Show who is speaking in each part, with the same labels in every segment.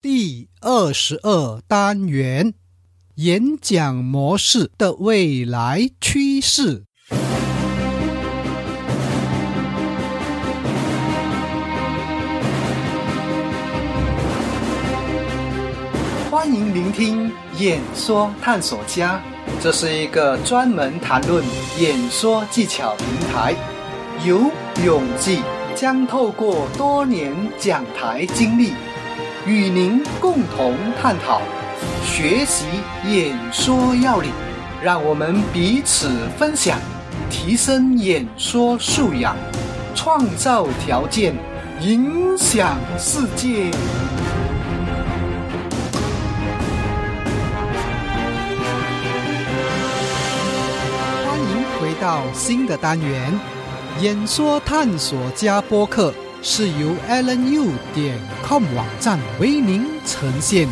Speaker 1: 第二十二单元：演讲模式的未来趋势。欢迎聆听演说探索家，这是一个专门谈论演说技巧平台。由永记将透过多年讲台经历，与您共同探讨、学习演说要领，让我们彼此分享，提升演说素养，创造条件，影响世界。欢迎回到新的单元——演说探索家播客，是由 allenU 点 com 网站为您呈现。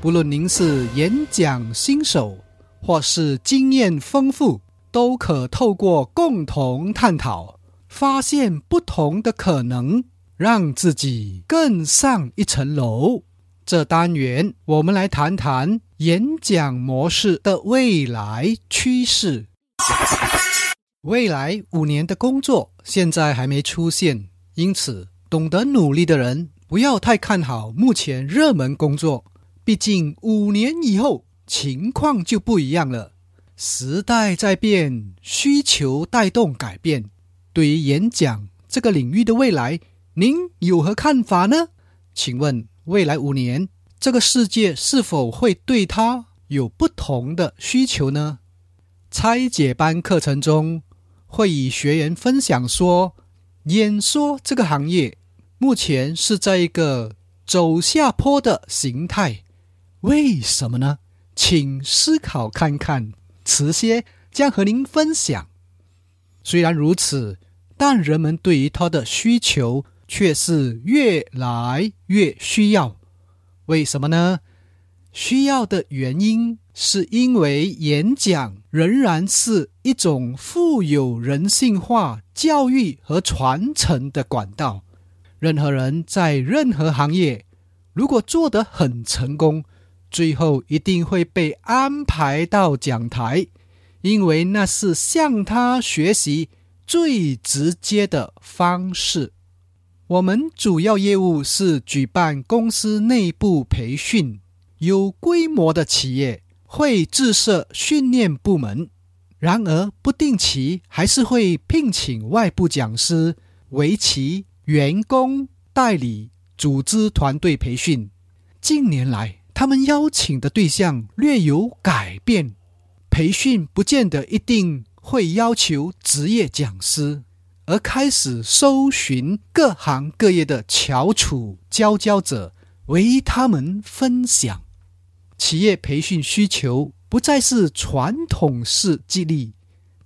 Speaker 1: 不论您是演讲新手，或是经验丰富，都可透过共同探讨，发现不同的可能，让自己更上一层楼。这单元我们来谈谈演讲模式的未来趋势。未来五年的工作现在还没出现，因此懂得努力的人不要太看好目前热门工作。毕竟五年以后情况就不一样了，时代在变，需求带动改变。对于演讲这个领域的未来，您有何看法呢？请问未来五年这个世界是否会对它有不同的需求呢？拆解班课程中会与学员分享说，演说这个行业目前是在一个走下坡的形态。为什么呢？请思考看看，迟些将和您分享。虽然如此，但人们对于它的需求却是越来越需要。为什么呢？需要的原因是因为演讲仍然是一种富有人性化教育和传承的管道。任何人在任何行业，如果做得很成功，最后一定会被安排到讲台，因为那是向他学习最直接的方式。我们主要业务是举办公司内部培训，有规模的企业会自设训练部门，然而不定期还是会聘请外部讲师为其员工代理组织团队培训。近年来，他们邀请的对象略有改变，培训不见得一定会要求职业讲师，而开始搜寻各行各业的翘楚佼佼者为他们分享。企业培训需求不再是传统式激励，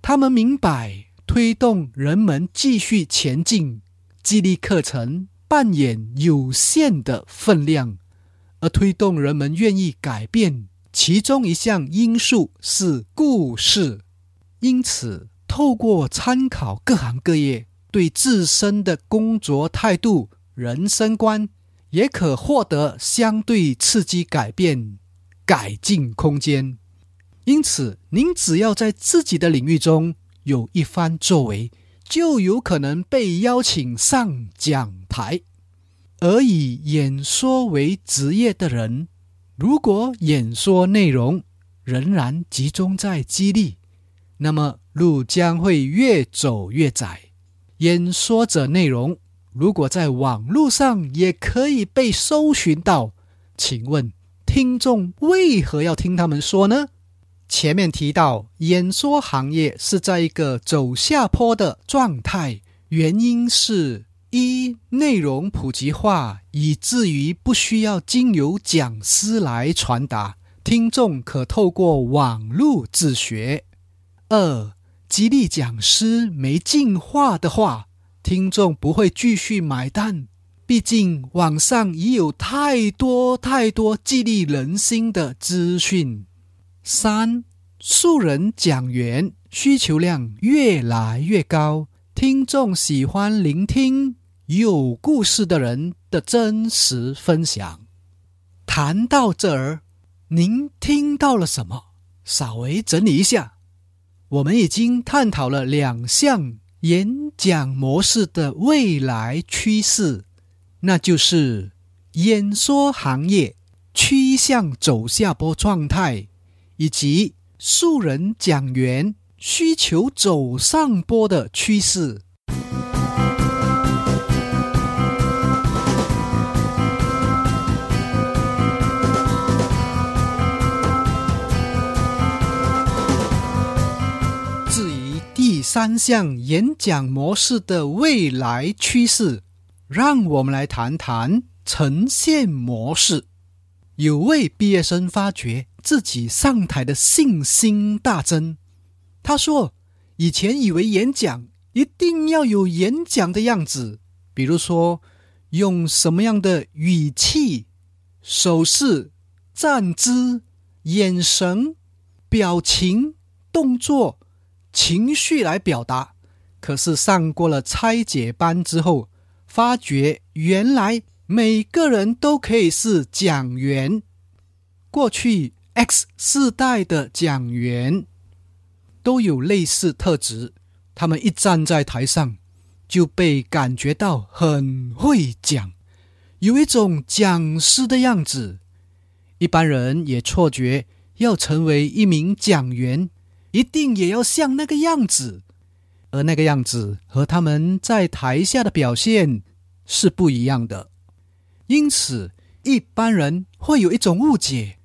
Speaker 1: 他们明白推动人们继续前进，激励课程扮演有限的分量。而推动人们愿意改变，其中一项因素是故事。因此，透过参考各行各业对自身的工作态度、人生观，也可获得相对刺激改变、改进空间。因此，您只要在自己的领域中有一番作为，就有可能被邀请上讲台。而以演说为职业的人，如果演说内容仍然集中在激励，那么路将会越走越窄。演说者内容如果在网络上也可以被搜寻到，请问听众为何要听他们说呢？前面提到，演说行业是在一个走下坡的状态，原因是。一内容普及化，以至于不需要经由讲师来传达，听众可透过网络自学。二激励讲师没进化的话，听众不会继续买单。毕竟网上已有太多太多激励人心的资讯。三素人讲员需求量越来越高。听众喜欢聆听有故事的人的真实分享。谈到这儿，您听到了什么？稍微整理一下，我们已经探讨了两项演讲模式的未来趋势，那就是演说行业趋向走下坡状态，以及素人讲员需求走上坡的趋势。至于第三项演讲模式的未来趋势，让我们来谈谈呈现模式。有位毕业生发觉自己上台的信心大增。他说：“以前以为演讲一定要有演讲的样子，比如说用什么样的语气、手势、站姿、眼神、表情、动作。”情绪来表达，可是上过了拆解班之后，发觉原来每个人都可以是讲员。过去 X 世代的讲员都有类似特质，他们一站在台上就被感觉到很会讲，有一种讲师的样子。一般人也错觉要成为一名讲员。一定也要像那个样子，而那个样子和他们在台下的表现是不一样的。因此，一般人会有一种误解：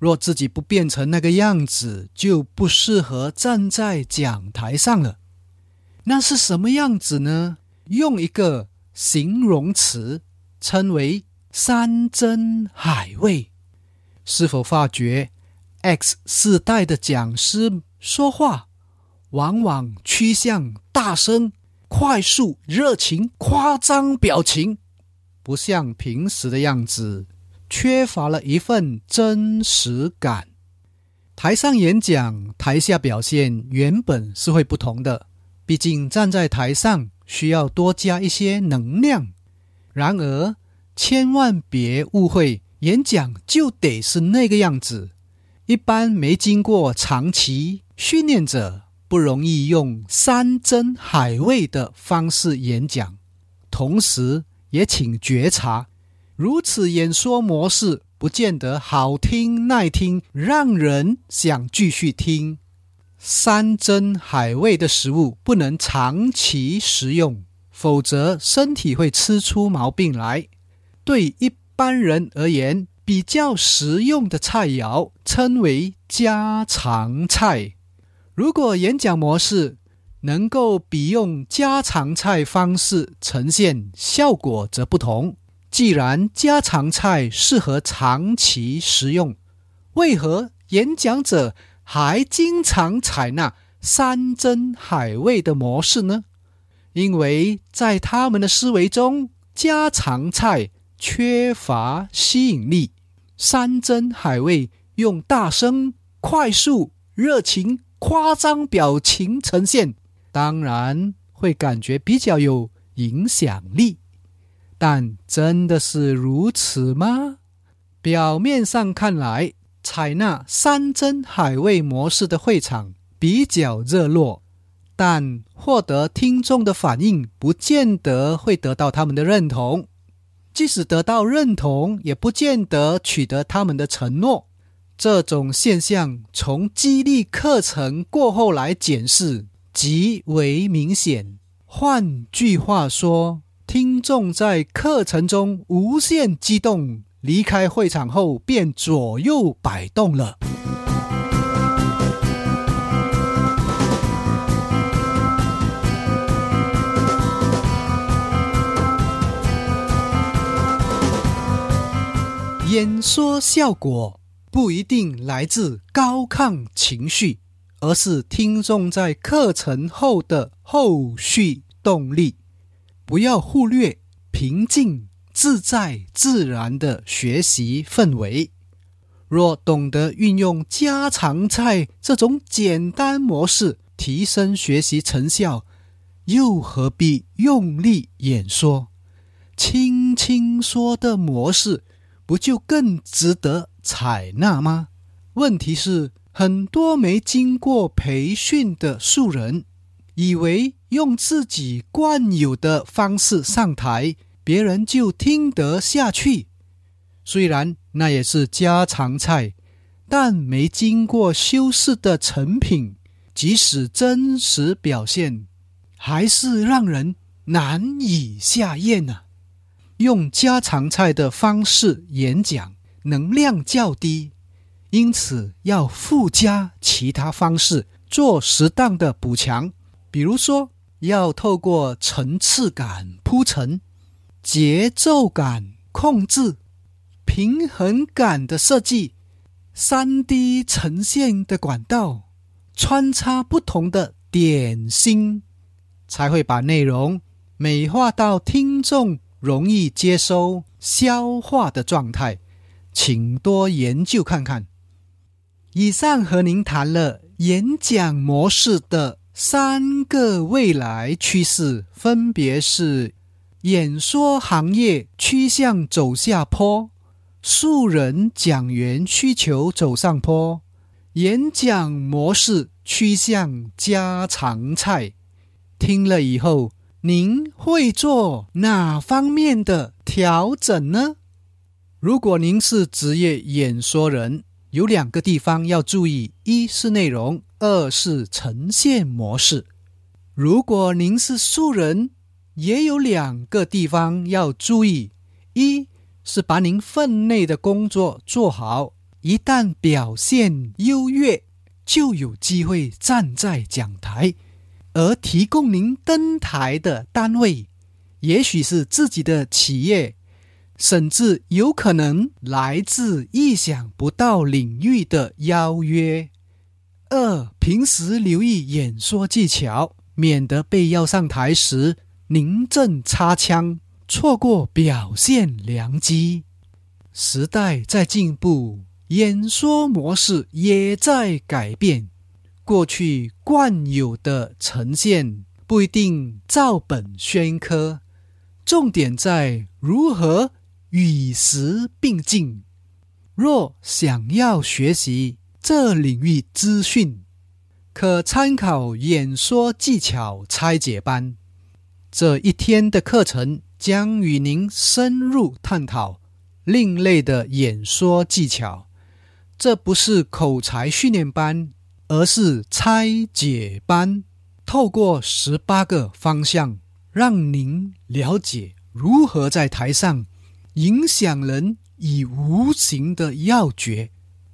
Speaker 1: 若自己不变成那个样子，就不适合站在讲台上了。那是什么样子呢？用一个形容词称为“山珍海味”。是否发觉 X 世代的讲师？说话往往趋向大声、快速、热情、夸张表情，不像平时的样子，缺乏了一份真实感。台上演讲，台下表现原本是会不同的，毕竟站在台上需要多加一些能量。然而，千万别误会，演讲就得是那个样子。一般没经过长期。训练者不容易用山珍海味的方式演讲，同时也请觉察，如此演说模式不见得好听耐听，让人想继续听。山珍海味的食物不能长期食用，否则身体会吃出毛病来。对一般人而言，比较实用的菜肴称为家常菜。如果演讲模式能够比用家常菜方式呈现，效果则不同。既然家常菜适合长期食用，为何演讲者还经常采纳山珍海味的模式呢？因为在他们的思维中，家常菜缺乏吸引力，山珍海味用大声、快速、热情。夸张表情呈现，当然会感觉比较有影响力，但真的是如此吗？表面上看来，采纳山珍海味模式的会场比较热络，但获得听众的反应不见得会得到他们的认同，即使得到认同，也不见得取得他们的承诺。这种现象从激励课程过后来检视极为明显。换句话说，听众在课程中无限激动，离开会场后便左右摆动了。演说效果。不一定来自高亢情绪，而是听众在课程后的后续动力。不要忽略平静、自在、自然的学习氛围。若懂得运用家常菜这种简单模式提升学习成效，又何必用力演说？轻轻说的模式。不就更值得采纳吗？问题是，很多没经过培训的素人，以为用自己惯有的方式上台，别人就听得下去。虽然那也是家常菜，但没经过修饰的成品，即使真实表现，还是让人难以下咽呢。用家常菜的方式演讲，能量较低，因此要附加其他方式做适当的补强。比如说，要透过层次感铺陈、节奏感控制、平衡感的设计、三 D 呈现的管道，穿插不同的点心，才会把内容美化到听众。容易接收、消化的状态，请多研究看看。以上和您谈了演讲模式的三个未来趋势，分别是：演说行业趋向走下坡，素人讲员需求走上坡，演讲模式趋向家常菜。听了以后。您会做哪方面的调整呢？如果您是职业演说人，有两个地方要注意：一是内容，二是呈现模式。如果您是素人，也有两个地方要注意：一是把您分内的工作做好，一旦表现优越，就有机会站在讲台。而提供您登台的单位，也许是自己的企业，甚至有可能来自意想不到领域的邀约。二，平时留意演说技巧，免得被邀上台时临阵插枪，错过表现良机。时代在进步，演说模式也在改变。过去惯有的呈现不一定照本宣科，重点在如何与时并进。若想要学习这领域资讯，可参考演说技巧拆解班。这一天的课程将与您深入探讨另类的演说技巧。这不是口才训练班。而是拆解班，透过十八个方向，让您了解如何在台上影响人以无形的要诀。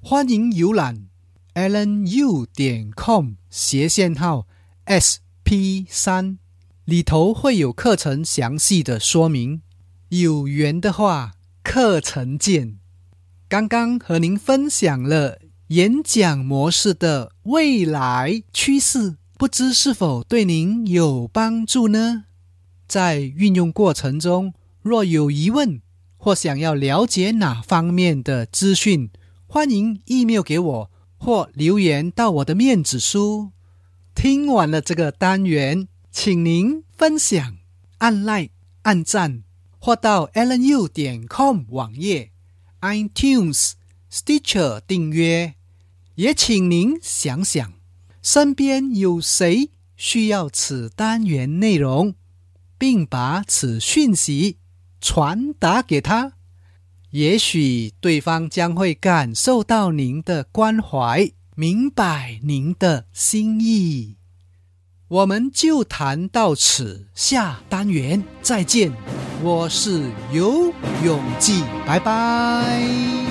Speaker 1: 欢迎浏览 allen.u 点 com 斜线号 sp 三，里头会有课程详细的说明。有缘的话，课程见。刚刚和您分享了。演讲模式的未来趋势，不知是否对您有帮助呢？在运用过程中，若有疑问或想要了解哪方面的资讯，欢迎 email 给我或留言到我的面子书。听完了这个单元，请您分享、按 like、按赞，或到 allen.u 点 com 网页、iTunes、Stitcher 订阅。也请您想想，身边有谁需要此单元内容，并把此讯息传达给他，也许对方将会感受到您的关怀，明白您的心意。我们就谈到此，下单元再见。我是游泳记，拜拜。